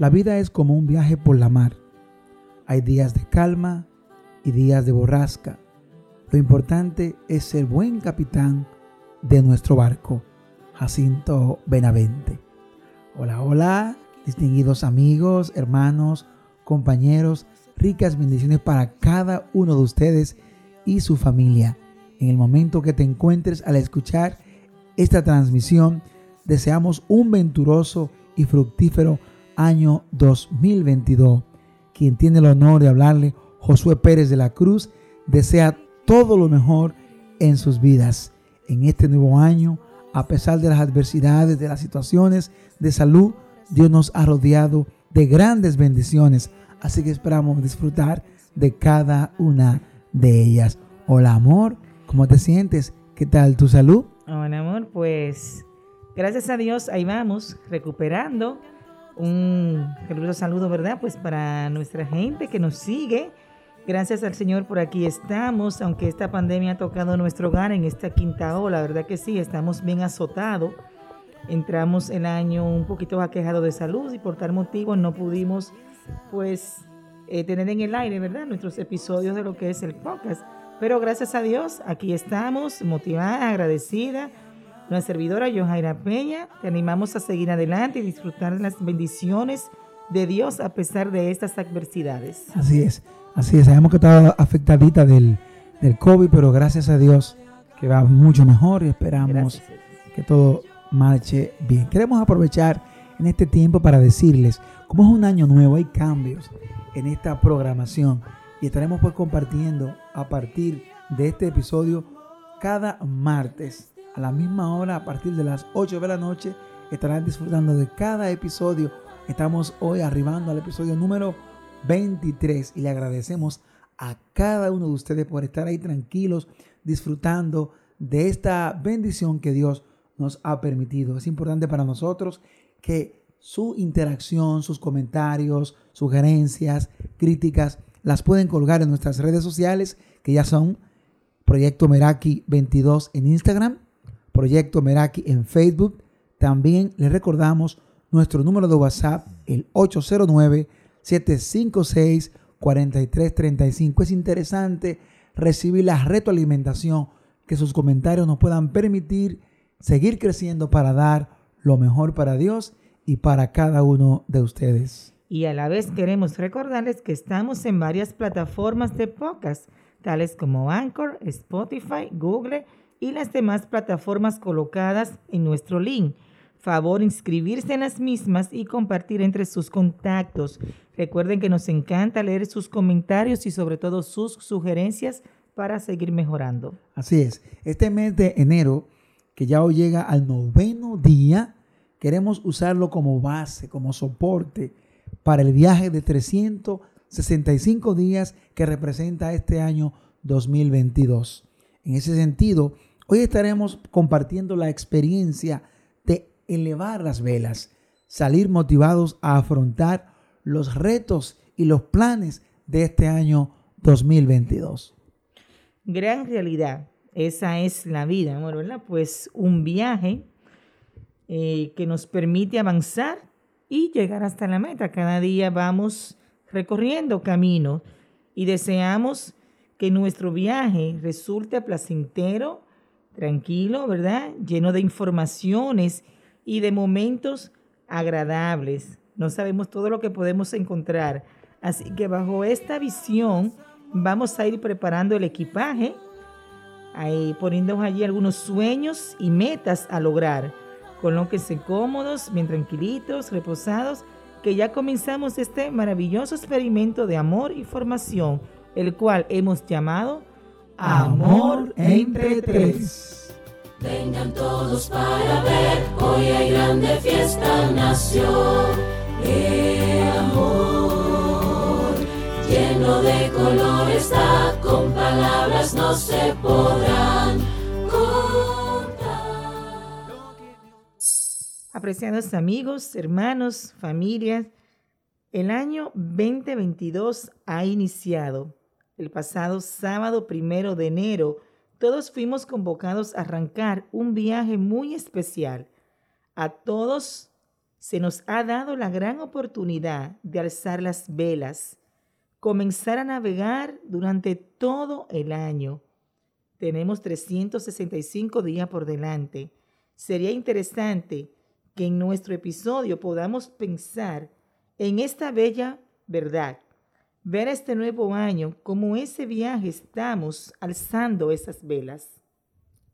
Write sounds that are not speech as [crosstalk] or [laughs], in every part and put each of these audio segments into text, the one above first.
La vida es como un viaje por la mar. Hay días de calma y días de borrasca. Lo importante es ser buen capitán de nuestro barco. Jacinto Benavente. Hola, hola, distinguidos amigos, hermanos, compañeros, ricas bendiciones para cada uno de ustedes y su familia. En el momento que te encuentres al escuchar esta transmisión, deseamos un venturoso y fructífero año 2022. Quien tiene el honor de hablarle, Josué Pérez de la Cruz, desea todo lo mejor en sus vidas. En este nuevo año, a pesar de las adversidades, de las situaciones de salud, Dios nos ha rodeado de grandes bendiciones. Así que esperamos disfrutar de cada una de ellas. Hola amor, ¿cómo te sientes? ¿Qué tal tu salud? Hola amor, pues gracias a Dios ahí vamos recuperando un caluroso saludo, ¿verdad? Pues para nuestra gente que nos sigue. Gracias al Señor por aquí estamos, aunque esta pandemia ha tocado nuestro hogar en esta quinta ola, ¿verdad que sí? Estamos bien azotados. Entramos el año un poquito aquejado de salud y por tal motivo no pudimos, pues, eh, tener en el aire, ¿verdad? Nuestros episodios de lo que es el podcast. Pero gracias a Dios, aquí estamos, motivada, agradecida nuestra servidora Johaira Peña, te animamos a seguir adelante y disfrutar de las bendiciones de Dios a pesar de estas adversidades. Así es, así es. Sabemos que estaba afectadita del, del COVID, pero gracias a Dios que va mucho mejor y esperamos que todo marche bien. Queremos aprovechar en este tiempo para decirles, como es un año nuevo, hay cambios en esta programación y estaremos pues compartiendo a partir de este episodio cada martes a la misma hora, a partir de las 8 de la noche, estarán disfrutando de cada episodio. Estamos hoy arribando al episodio número 23 y le agradecemos a cada uno de ustedes por estar ahí tranquilos, disfrutando de esta bendición que Dios nos ha permitido. Es importante para nosotros que su interacción, sus comentarios, sugerencias, críticas, las pueden colgar en nuestras redes sociales, que ya son Proyecto Meraki 22 en Instagram, Proyecto Meraki en Facebook. También les recordamos nuestro número de WhatsApp, el 809-756-4335. Es interesante recibir la retroalimentación, que sus comentarios nos puedan permitir seguir creciendo para dar lo mejor para Dios y para cada uno de ustedes. Y a la vez queremos recordarles que estamos en varias plataformas de podcast, tales como Anchor, Spotify, Google y las demás plataformas colocadas en nuestro link. Favor inscribirse en las mismas y compartir entre sus contactos. Recuerden que nos encanta leer sus comentarios y sobre todo sus sugerencias para seguir mejorando. Así es. Este mes de enero, que ya hoy llega al noveno día, queremos usarlo como base, como soporte para el viaje de 365 días que representa este año 2022. En ese sentido, Hoy estaremos compartiendo la experiencia de elevar las velas, salir motivados a afrontar los retos y los planes de este año 2022. Gran realidad, esa es la vida, ¿verdad? Pues un viaje eh, que nos permite avanzar y llegar hasta la meta. Cada día vamos recorriendo caminos y deseamos que nuestro viaje resulte placentero, tranquilo, ¿verdad? Lleno de informaciones y de momentos agradables. No sabemos todo lo que podemos encontrar. Así que bajo esta visión vamos a ir preparando el equipaje, ahí poniendo allí algunos sueños y metas a lograr. Colóquense cómodos, bien tranquilitos, reposados, que ya comenzamos este maravilloso experimento de amor y formación, el cual hemos llamado Amor entre tres. Vengan todos para ver, hoy hay grande fiesta nació. El amor lleno de color está, con palabras no se podrán contar. Apreciados amigos, hermanos, familias, el año 2022 ha iniciado el pasado sábado primero de enero, todos fuimos convocados a arrancar un viaje muy especial. A todos se nos ha dado la gran oportunidad de alzar las velas, comenzar a navegar durante todo el año. Tenemos 365 días por delante. Sería interesante que en nuestro episodio podamos pensar en esta bella verdad, ver este nuevo año como ese viaje estamos alzando esas velas.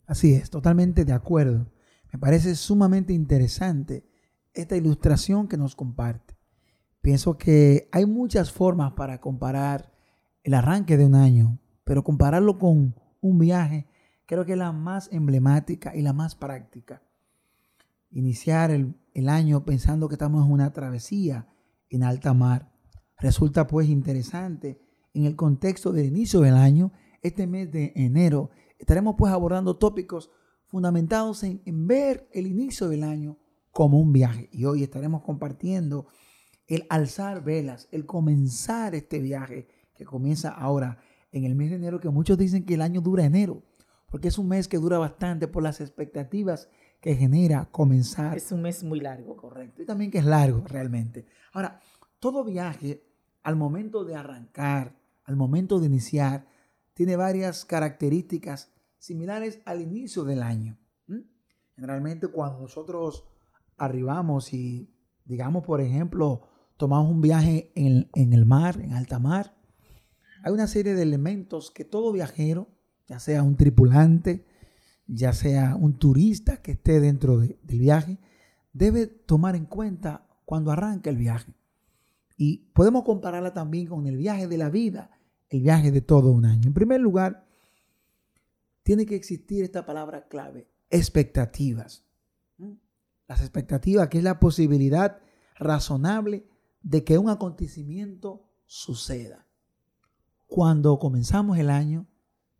Así es, totalmente de acuerdo. Me parece sumamente interesante esta ilustración que nos comparte. Pienso que hay muchas formas para comparar el arranque de un año, pero compararlo con un viaje creo que es la más emblemática y la más práctica. Iniciar el, el año pensando que estamos en una travesía en alta mar. Resulta pues interesante en el contexto del inicio del año, este mes de enero, estaremos pues abordando tópicos fundamentados en, en, ver el inicio del año como un viaje. Y hoy estaremos compartiendo el alzar velas, el comenzar este viaje que comienza ahora en el mes de enero, que muchos dicen que el año dura enero, porque es un mes que dura bastante por las expectativas que genera comenzar. Es un mes muy largo. Correcto. Y también que es largo realmente. Ahora, todo viaje al momento de arrancar, al momento de iniciar, tiene varias características similares al inicio del año. Generalmente cuando nosotros arribamos y, digamos, por ejemplo, tomamos un viaje en, el mar, en alta mar, hay una serie de elementos que todo viajero, ya sea un tripulante, ya sea un turista que esté dentro de, del viaje, debe tomar en cuenta cuando arranca el viaje. Y podemos compararla también con el viaje de la vida, el viaje de todo un año. En primer lugar, tiene que existir esta palabra clave, expectativas. ¿Mm? Las expectativas, que es la posibilidad razonable de que un acontecimiento suceda. Cuando comenzamos el año,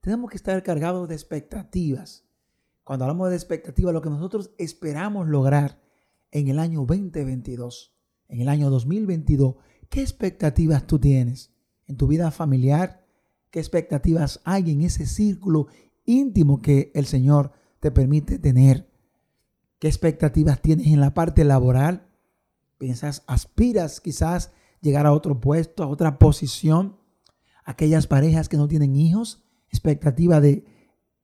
tenemos que estar cargados de expectativas. Cuando hablamos de expectativas, lo que nosotros esperamos lograr en el año 2022 en el año 2022, ¿qué expectativas tú tienes en tu vida familiar? ¿Qué expectativas hay en ese círculo íntimo que el Señor te permite tener? ¿Qué expectativas tienes en la parte laboral? ¿Piensas, aspiras quizás llegar a otro puesto, a otra posición? Aquellas parejas que no tienen hijos, expectativa de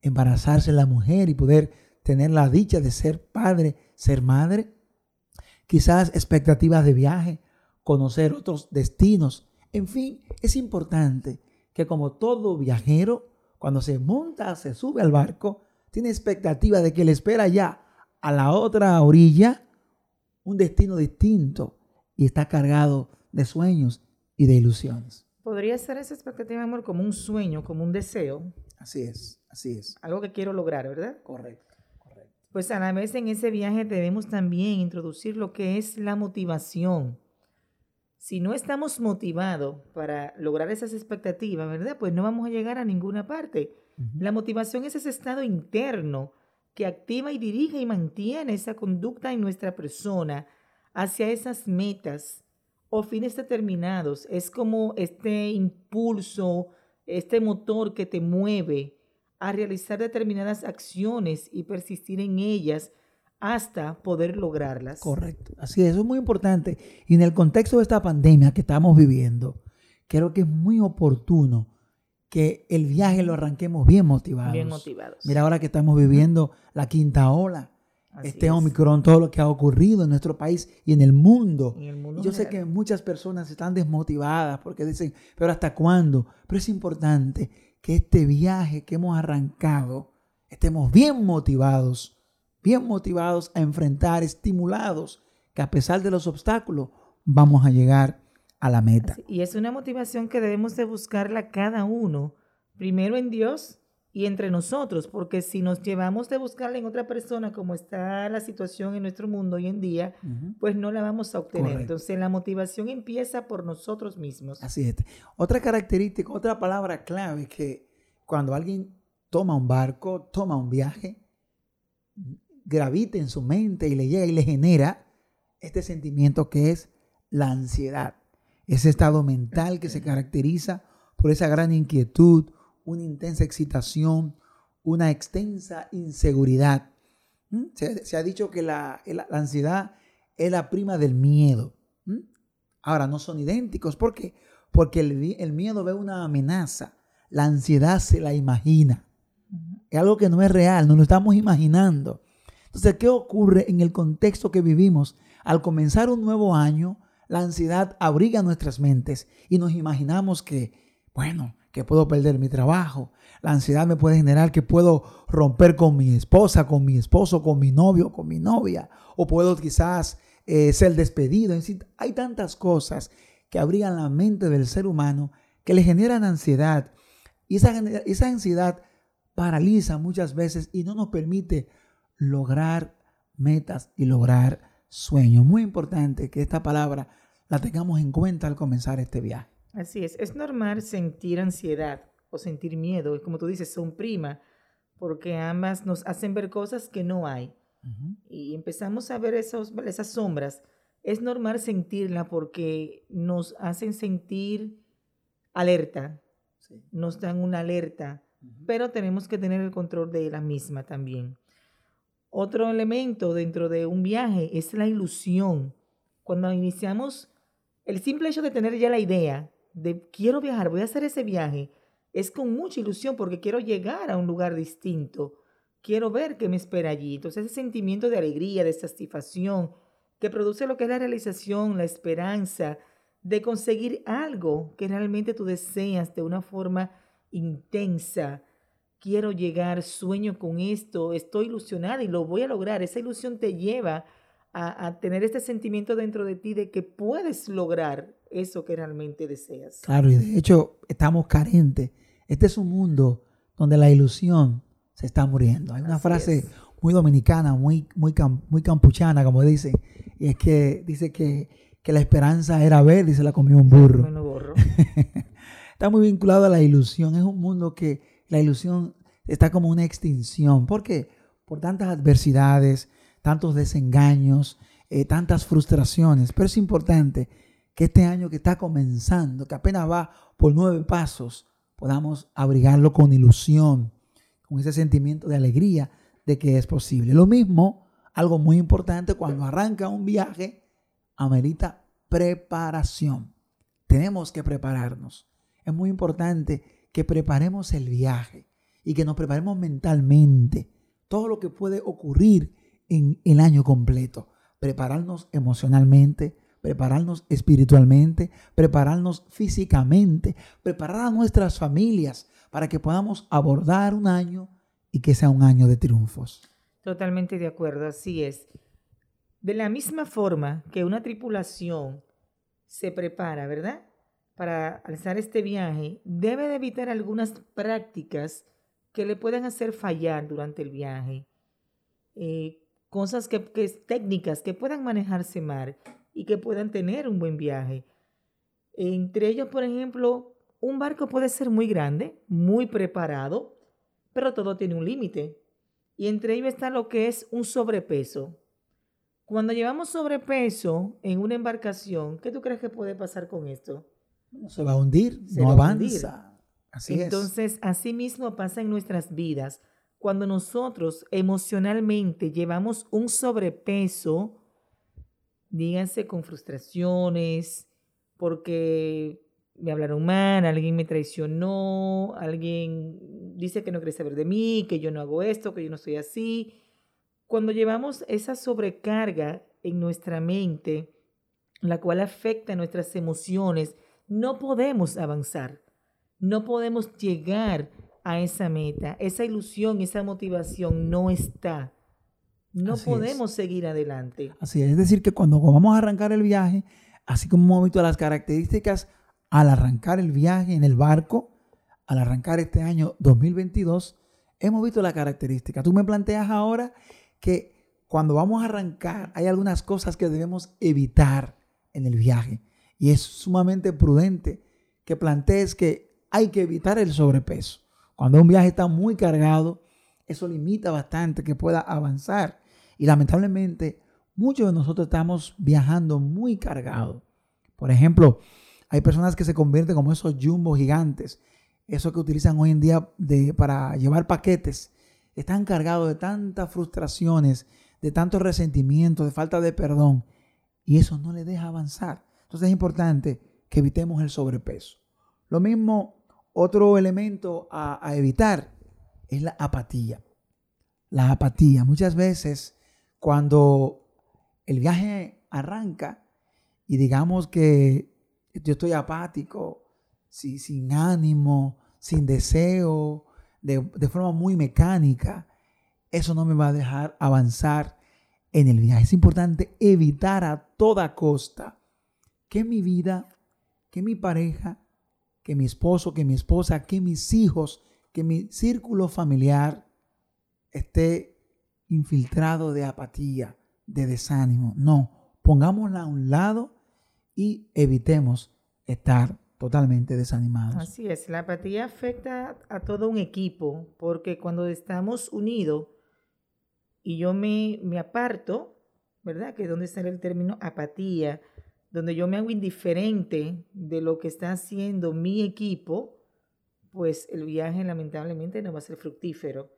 embarazarse la mujer y poder tener la dicha de ser padre, ser madre quizás expectativas de viaje, conocer otros destinos. En fin, es importante que como todo viajero, cuando se monta, se sube al barco, tiene expectativa de que le espera ya a la otra orilla un destino distinto y está cargado de sueños y de ilusiones. Podría ser esa expectativa, amor, como un sueño, como un deseo. Así es, así es. Algo que quiero lograr, ¿verdad? Correcto pues a la vez en ese viaje debemos también introducir lo que es la motivación. Si no estamos motivados para lograr esas expectativas, ¿verdad? Pues no vamos a llegar a ninguna parte. La motivación es ese estado interno que activa y dirige y mantiene esa conducta en nuestra persona hacia esas metas o fines determinados. Es como este impulso, este motor que te mueve a realizar determinadas acciones y persistir en ellas hasta poder lograrlas. Correcto. Así es, eso es muy importante. Y en el contexto de esta pandemia que estamos viviendo, creo que es muy oportuno que el viaje lo arranquemos bien motivados. Bien motivados. Mira ahora que estamos viviendo la quinta ola, Así este es. Omicron, todo lo que ha ocurrido en nuestro país y en el mundo. En el mundo Yo sé que muchas personas están desmotivadas porque dicen, pero ¿hasta cuándo? Pero es importante que este viaje que hemos arrancado estemos bien motivados, bien motivados a enfrentar, estimulados, que a pesar de los obstáculos vamos a llegar a la meta. Y es una motivación que debemos de buscarla cada uno, primero en Dios y entre nosotros, porque si nos llevamos de buscarla en otra persona, como está la situación en nuestro mundo hoy en día, uh -huh. pues no la vamos a obtener. Correcto. Entonces la motivación empieza por nosotros mismos. Así es. Otra característica, otra palabra clave es que cuando alguien toma un barco, toma un viaje, gravita en su mente y le llega y le genera este sentimiento que es la ansiedad, ese estado mental que se caracteriza por esa gran inquietud, una intensa excitación, una extensa inseguridad. ¿Mm? Se, se ha dicho que la, la, ansiedad es la prima del miedo. ¿m? Ahora, no son idénticos. ¿Por qué? Porque el, el miedo ve una amenaza. La ansiedad se la imagina. Es algo que no es real, no lo estamos imaginando. Entonces, ¿qué ocurre en el contexto que vivimos? Al comenzar un nuevo año, la ansiedad abriga nuestras mentes y nos imaginamos que, bueno, que puedo perder mi trabajo. La ansiedad me puede generar que puedo romper con mi esposa, con mi esposo, con mi novio, con mi novia. O puedo quizás eh, ser despedido. Es decir, hay tantas cosas que abrigan la mente del ser humano que le generan ansiedad. Y esa, esa ansiedad paraliza muchas veces y no nos permite lograr metas y lograr sueños. Muy importante que esta palabra la tengamos en cuenta al comenzar este viaje. Así es, es normal sentir ansiedad o sentir miedo, y como tú dices, son prima, porque ambas nos hacen ver cosas que no hay. Uh -huh. Y empezamos a ver esos, esas sombras. Es normal sentirla porque nos hacen sentir alerta, sí. nos dan una alerta, uh -huh. pero tenemos que tener el control de la misma también. Otro elemento dentro de un viaje es la ilusión. Cuando iniciamos, el simple hecho de tener ya la idea de quiero viajar, voy a hacer ese viaje, es con mucha ilusión porque quiero llegar a un lugar distinto, quiero ver qué me espera allí. Entonces ese sentimiento de alegría, de satisfacción, que produce lo que es la realización, la esperanza de conseguir algo que realmente tú deseas de una forma intensa. Quiero llegar, sueño con esto, estoy ilusionada y lo voy a lograr. Esa ilusión te lleva a, a tener este sentimiento dentro de ti de que puedes lograr eso que realmente deseas. Claro, y de hecho estamos carentes. Este es un mundo donde la ilusión se está muriendo. Hay una Así frase es. muy dominicana, muy, muy, muy campuchana, como dicen, y es que dice que, que la esperanza era ver y se la comió un burro. Bueno, burro. [laughs] está muy vinculado a la ilusión. Es un mundo que la ilusión está como una extinción. ¿Por qué? Por tantas adversidades, tantos desengaños, eh, tantas frustraciones. Pero es importante que este año que está comenzando, que apenas va por nueve pasos, podamos abrigarlo con ilusión, con ese sentimiento de alegría de que es posible. Lo mismo, algo muy importante, cuando arranca un viaje, amerita preparación. Tenemos que prepararnos. Es muy importante que preparemos el viaje y que nos preparemos mentalmente. Todo lo que puede ocurrir en el año completo. Prepararnos emocionalmente, prepararnos espiritualmente, prepararnos físicamente, preparar a nuestras familias para que podamos abordar un año y que sea un año de triunfos. Totalmente de acuerdo, así es. De la misma forma que una tripulación se prepara, ¿verdad? Para alzar este viaje, debe de evitar algunas prácticas que le puedan hacer fallar durante el viaje. Eh, cosas que, que, técnicas que puedan manejarse mal y que puedan tener un buen viaje. Entre ellos, por ejemplo, un barco puede ser muy grande, muy preparado, pero todo tiene un límite. Y entre ellos está lo que es un sobrepeso. Cuando llevamos sobrepeso en una embarcación, ¿qué tú crees que puede pasar con esto? Se va a hundir, se no avanza. Así Entonces, es. así mismo pasa en nuestras vidas. Cuando nosotros emocionalmente llevamos un sobrepeso, díganse con frustraciones, porque me hablaron mal, alguien me traicionó, alguien dice que no quiere saber de mí, que yo no hago esto, que yo no soy así. Cuando llevamos esa sobrecarga en nuestra mente, la cual afecta nuestras emociones, no podemos avanzar, no podemos llegar a esa meta. Esa ilusión, esa motivación no está. No así podemos es. seguir adelante. Así es, es decir, que cuando vamos a arrancar el viaje, así como hemos visto las características al arrancar el viaje en el barco, al arrancar este año 2022, hemos visto la característica. Tú me planteas ahora que cuando vamos a arrancar hay algunas cosas que debemos evitar en el viaje. Y es sumamente prudente que plantees que hay que evitar el sobrepeso. Cuando un viaje está muy cargado, eso limita bastante que pueda avanzar. Y lamentablemente, muchos de nosotros estamos viajando muy cargados. Por ejemplo, hay personas que se convierten como esos jumbo gigantes, esos que utilizan hoy en día de, para llevar paquetes. Están cargados de tantas frustraciones, de tanto resentimiento, de falta de perdón, y eso no le deja avanzar. Entonces es importante que evitemos el sobrepeso. Lo mismo, otro elemento a evitar es la apatía. La apatía. Muchas veces cuando el viaje arranca y digamos que yo estoy apático, sin ánimo, sin deseo, de, de, forma muy mecánica, eso no me va a dejar avanzar en el viaje. Es importante evitar a toda costa que mi vida, que mi pareja, que mi esposo, que mi esposa, que mis hijos, que mi círculo familiar esté infiltrado de apatía, de desánimo. No, pongámosla a un lado y evitemos estar totalmente desanimados. Así es, la apatía afecta a todo un equipo porque cuando estamos unidos y yo me, me aparto, ¿verdad? Que es donde está el término apatía, donde yo me hago indiferente de lo que está haciendo mi equipo, pues el viaje lamentablemente no va a ser fructífero.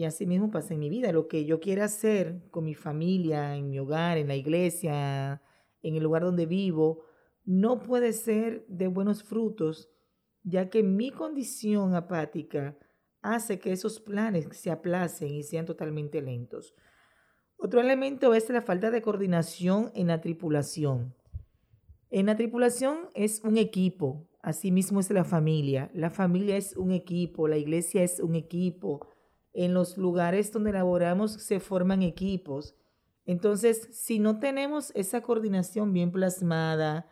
Y así mismo pasa en mi vida. Lo que yo quiera hacer con mi familia, en mi hogar, en la iglesia, en el lugar donde vivo, no puede ser de buenos frutos, ya que mi condición apática hace que esos planes se aplacen y sean totalmente lentos. Otro elemento es la falta de coordinación en la tripulación. En la tripulación es un equipo, asimismo es la familia. La familia es un equipo, la iglesia es un equipo. En los lugares donde laboramos se forman equipos. Entonces, si no tenemos esa coordinación bien plasmada,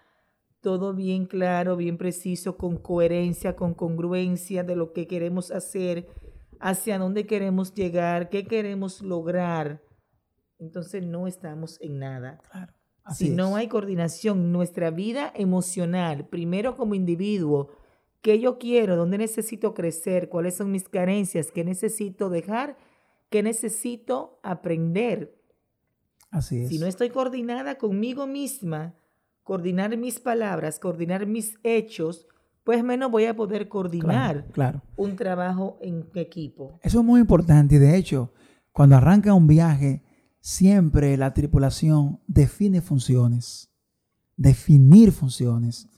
todo bien claro, bien preciso, con coherencia, con congruencia de lo que queremos hacer, hacia dónde queremos llegar, qué queremos lograr, entonces no estamos en nada. Claro si no hay coordinación, nuestra vida emocional, primero como individuo, qué yo quiero, dónde necesito crecer, cuáles son mis carencias, qué necesito dejar, qué necesito aprender. Así es. Si no estoy coordinada conmigo misma, coordinar mis palabras, coordinar mis hechos, pues menos voy a poder coordinar claro. un trabajo en equipo. Eso es muy importante y de hecho, cuando arranca un viaje, siempre la tripulación define funciones, definir funciones,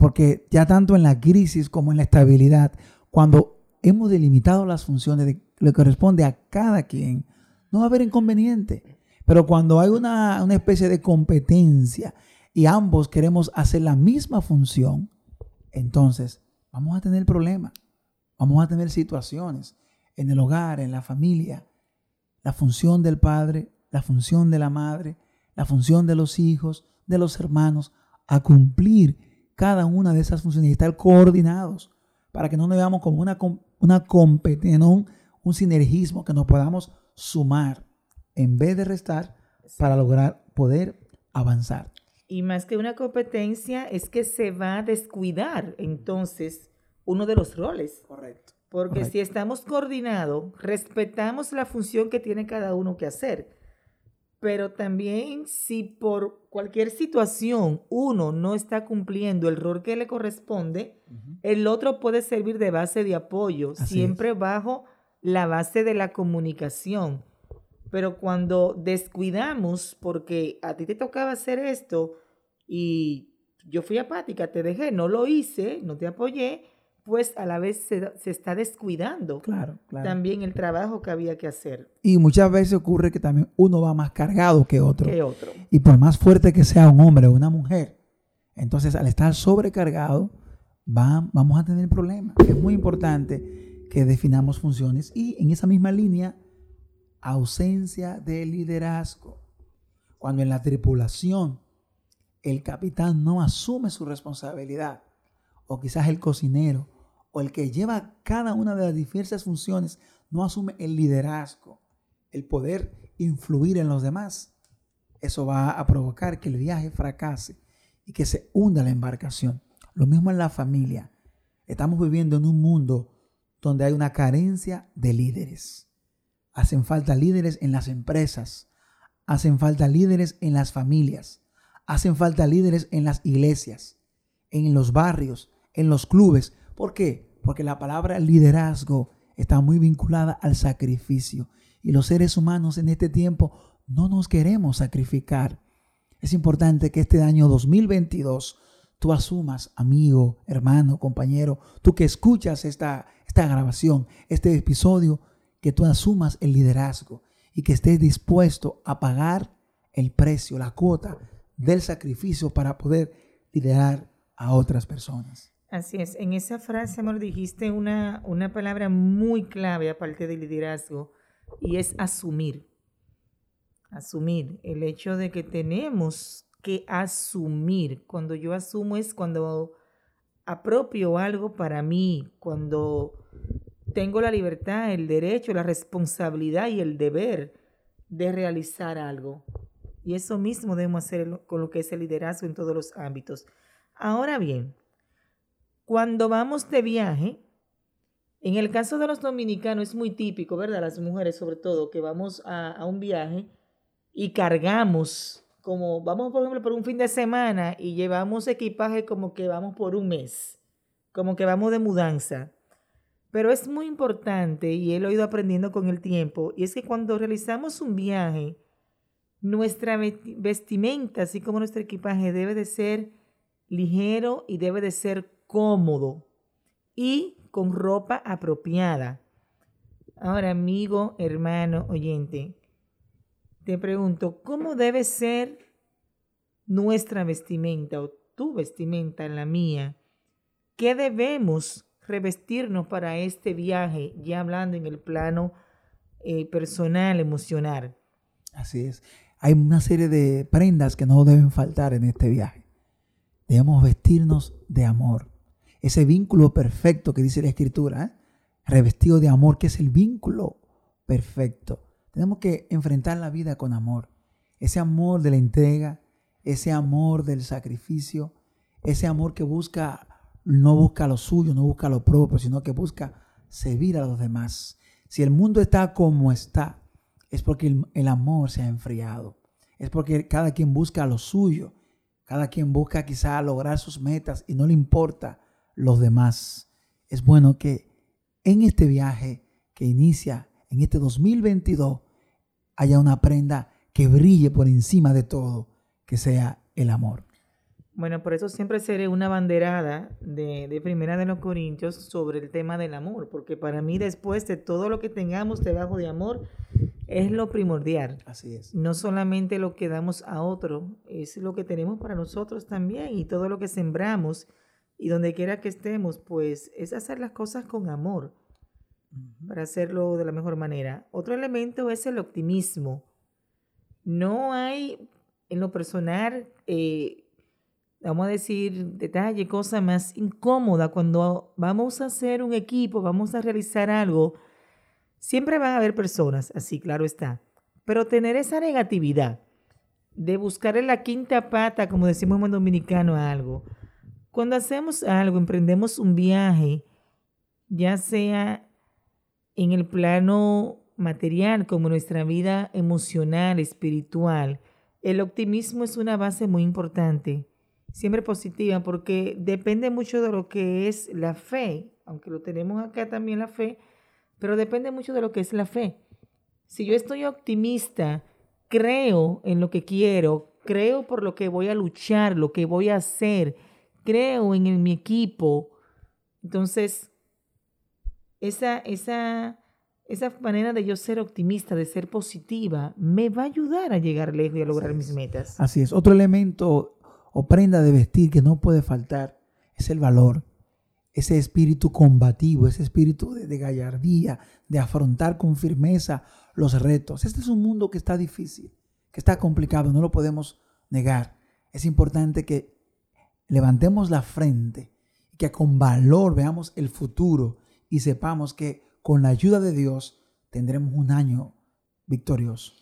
porque ya tanto en la crisis como en la estabilidad, cuando hemos delimitado las funciones de lo que corresponde a cada quien, no va a haber inconveniente. Pero cuando hay una, una especie de competencia y ambos queremos hacer la misma función, entonces vamos a tener problemas, vamos a tener situaciones en el hogar, en la familia. La función del padre la función de la madre, la función de los hijos, de los hermanos, a cumplir cada una de esas funciones y estar coordinados para que no nos veamos como una, una competencia, un, un sinergismo, que nos podamos sumar en vez de restar para lograr poder avanzar. Y más que una competencia es que se va a descuidar entonces uno de los roles. Correcto. Porque si estamos coordinados, respetamos la función que tiene cada uno que hacer pero también si por cualquier situación uno no está cumpliendo el rol que le corresponde, el otro puede servir de base de apoyo, siempre bajo la base de la comunicación. Pero cuando descuidamos, porque a ti te tocaba hacer esto y yo fui apática, te dejé, no lo hice, no te apoyé, pues a la vez se, está descuidando claro, también el trabajo que había que hacer. Y muchas veces ocurre que también uno va más cargado que otro. Que otro. Y por más fuerte que sea un hombre o una mujer, entonces al estar sobrecargado, va, vamos a tener problemas. Es muy importante que definamos funciones y en esa misma línea, ausencia de liderazgo. Cuando en la tripulación el capitán no asume su responsabilidad o quizás el cocinero, o el que lleva cada una de las diversas funciones, no asume el liderazgo, el poder influir en los demás, eso va a provocar que el viaje fracase y que se hunda la embarcación. Lo mismo en la familia. Estamos viviendo en un mundo donde hay una carencia de líderes. Hacen falta líderes en las empresas, hacen falta líderes en las familias, hacen falta líderes en las iglesias, en los barrios, en los clubes. ¿Por qué? Porque la palabra liderazgo está muy vinculada al sacrificio. Y los seres humanos en este tiempo no nos queremos sacrificar. Es importante que este año 2022 tú asumas, amigo, hermano, compañero, tú que escuchas esta, esta grabación, este episodio, que tú asumas el liderazgo y que estés dispuesto a pagar el precio, la cuota del sacrificio para poder liderar a otras personas. Así es, en esa frase, amor, dijiste una, una palabra muy clave aparte del liderazgo y es asumir. Asumir el hecho de que tenemos que asumir. Cuando yo asumo es cuando apropio algo para mí, cuando tengo la libertad, el derecho, la responsabilidad y el deber de realizar algo. Y eso mismo debemos hacer con lo que es el liderazgo en todos los ámbitos. Ahora bien, cuando vamos de viaje, en el caso de los dominicanos es muy típico, ¿verdad? Las mujeres sobre todo, que vamos a, a un viaje y cargamos, como vamos por ejemplo por un fin de semana y llevamos equipaje como que vamos por un mes, como que vamos de mudanza. Pero es muy importante, y él lo he ido aprendiendo con el tiempo, y es que cuando realizamos un viaje, nuestra vestimenta, así como nuestro equipaje, debe de ser ligero y debe de ser cómodo y con ropa apropiada. Ahora, amigo, hermano, oyente, te pregunto, ¿cómo debe ser nuestra vestimenta o tu vestimenta, la mía? ¿Qué debemos revestirnos para este viaje, ya hablando en el plano eh, personal, emocional? Así es. Hay una serie de prendas que no deben faltar en este viaje. Debemos vestirnos de amor. Ese vínculo perfecto que dice la Escritura, ¿eh? revestido de amor, que es el vínculo perfecto. Tenemos que enfrentar la vida con amor. Ese amor de la entrega, ese amor del sacrificio, ese amor que busca, no busca lo suyo, no busca lo propio, sino que busca servir a los demás. Si el mundo está como está, es porque el, el amor se ha enfriado. Es porque cada quien busca lo suyo. Cada quien busca quizá lograr sus metas y no le importa los demás. Es bueno que en este viaje que inicia en este 2022 haya una prenda que brille por encima de todo, que sea el amor. Bueno, por eso siempre seré una banderada de, de, Primera de los Corintios sobre el tema del amor, porque para mí después de todo lo que tengamos debajo de amor, es lo primordial. Así es. No solamente lo que damos a otro, es lo que tenemos para nosotros también y todo lo que sembramos y donde quiera que estemos, pues es hacer las cosas con amor para hacerlo de la mejor manera. Otro elemento es el optimismo. No hay en lo personal, eh, vamos a decir, detalle, cosa más incómoda cuando vamos a hacer un equipo, vamos a realizar algo Siempre van a haber personas, así claro está, pero tener esa negatividad de buscar en la quinta pata, como decimos en dominicano, algo. Cuando hacemos algo, emprendemos un viaje, ya sea en el plano material como nuestra vida emocional, espiritual, el optimismo es una base muy importante, siempre positiva, porque depende mucho de lo que es la fe, aunque lo tenemos acá también la fe, pero depende mucho de lo que es la fe. Si yo estoy optimista, creo en lo que quiero, creo por lo que voy a luchar, lo que voy a hacer, creo en, mi equipo, entonces esa, esa, esa manera de yo ser optimista, de ser positiva, me va a ayudar a llegar lejos y a lograr mis metas. Así es. Otro elemento o prenda de vestir que no puede faltar es el valor ese espíritu combativo, ese espíritu de, gallardía, de afrontar con firmeza los retos. Este es un mundo que está difícil, que está complicado, no lo podemos negar. Es importante que levantemos la frente y que con valor veamos el futuro y sepamos que con la ayuda de Dios tendremos un año victorioso.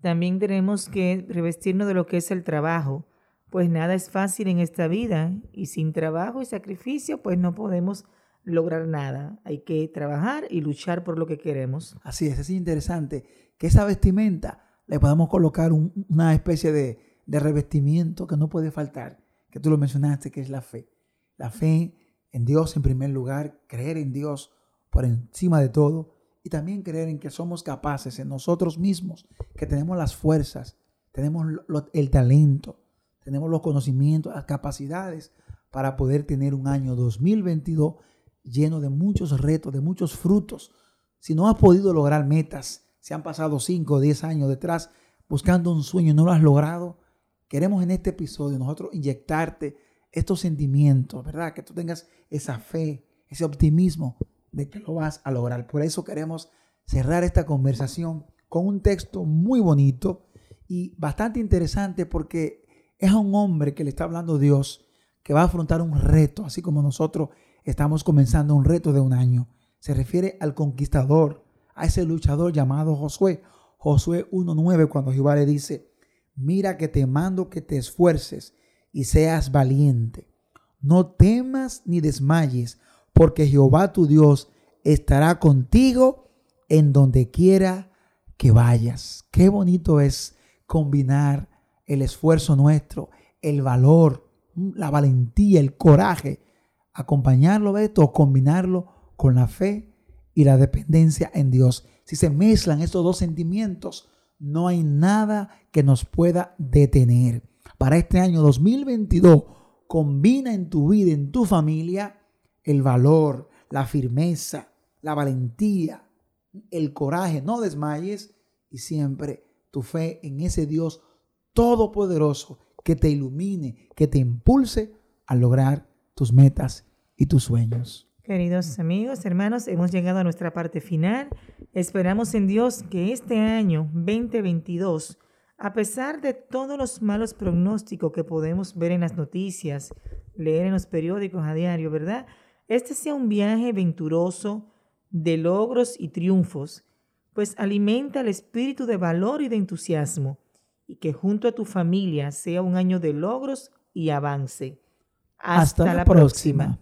También tenemos que revestirnos de lo que es el trabajo pues nada es fácil en esta vida y sin trabajo y sacrificio, pues no podemos lograr nada. Hay que trabajar y luchar por lo que queremos. Así es, es interesante que esa vestimenta le podamos colocar una especie de, de revestimiento que no puede faltar, que tú lo mencionaste, que es la fe. La fe en Dios en primer lugar, creer en Dios por encima de todo y también creer en que somos capaces en nosotros mismos, que tenemos las fuerzas, tenemos el talento, tenemos los conocimientos, las capacidades para poder tener un año 2022 lleno de muchos retos, de muchos frutos. Si no has podido lograr metas, si han pasado 5 o 10 años detrás buscando un sueño y no lo has logrado, queremos en este episodio nosotros inyectarte estos sentimientos, ¿verdad? Que tú tengas esa fe, ese optimismo de que lo vas a lograr. Por eso queremos cerrar esta conversación con un texto muy bonito y bastante interesante porque es a un hombre que le está hablando Dios que va a afrontar un reto, así como nosotros estamos comenzando un reto de un año. Se refiere al conquistador, a ese luchador llamado Josué. Josué 1.9 cuando Jehová le dice, mira que te mando que te esfuerces y seas valiente. No temas ni desmayes, porque Jehová tu Dios estará contigo en donde quiera que vayas. Qué bonito es combinar el esfuerzo nuestro, el valor, la valentía, el coraje, acompañarlo de esto, combinarlo con la fe y la dependencia en Dios. Si se mezclan estos dos sentimientos, no hay nada que nos pueda detener. Para este año 2022, combina en tu vida, en tu familia, el valor, la firmeza, la valentía, el coraje. No desmayes y siempre tu fe en ese Dios todopoderoso que te ilumine, que te impulse a lograr tus metas y tus sueños. Queridos amigos, hermanos, hemos llegado a nuestra parte final. Esperamos en Dios que este año 2022, a pesar de todos los malos pronósticos que podemos ver en las noticias, leer en los periódicos a diario, ¿verdad? Este sea un viaje venturoso de logros y triunfos, pues alimenta el espíritu de valor y de entusiasmo, y que junto a tu familia sea un año de logros y avance. Hasta, la, próxima.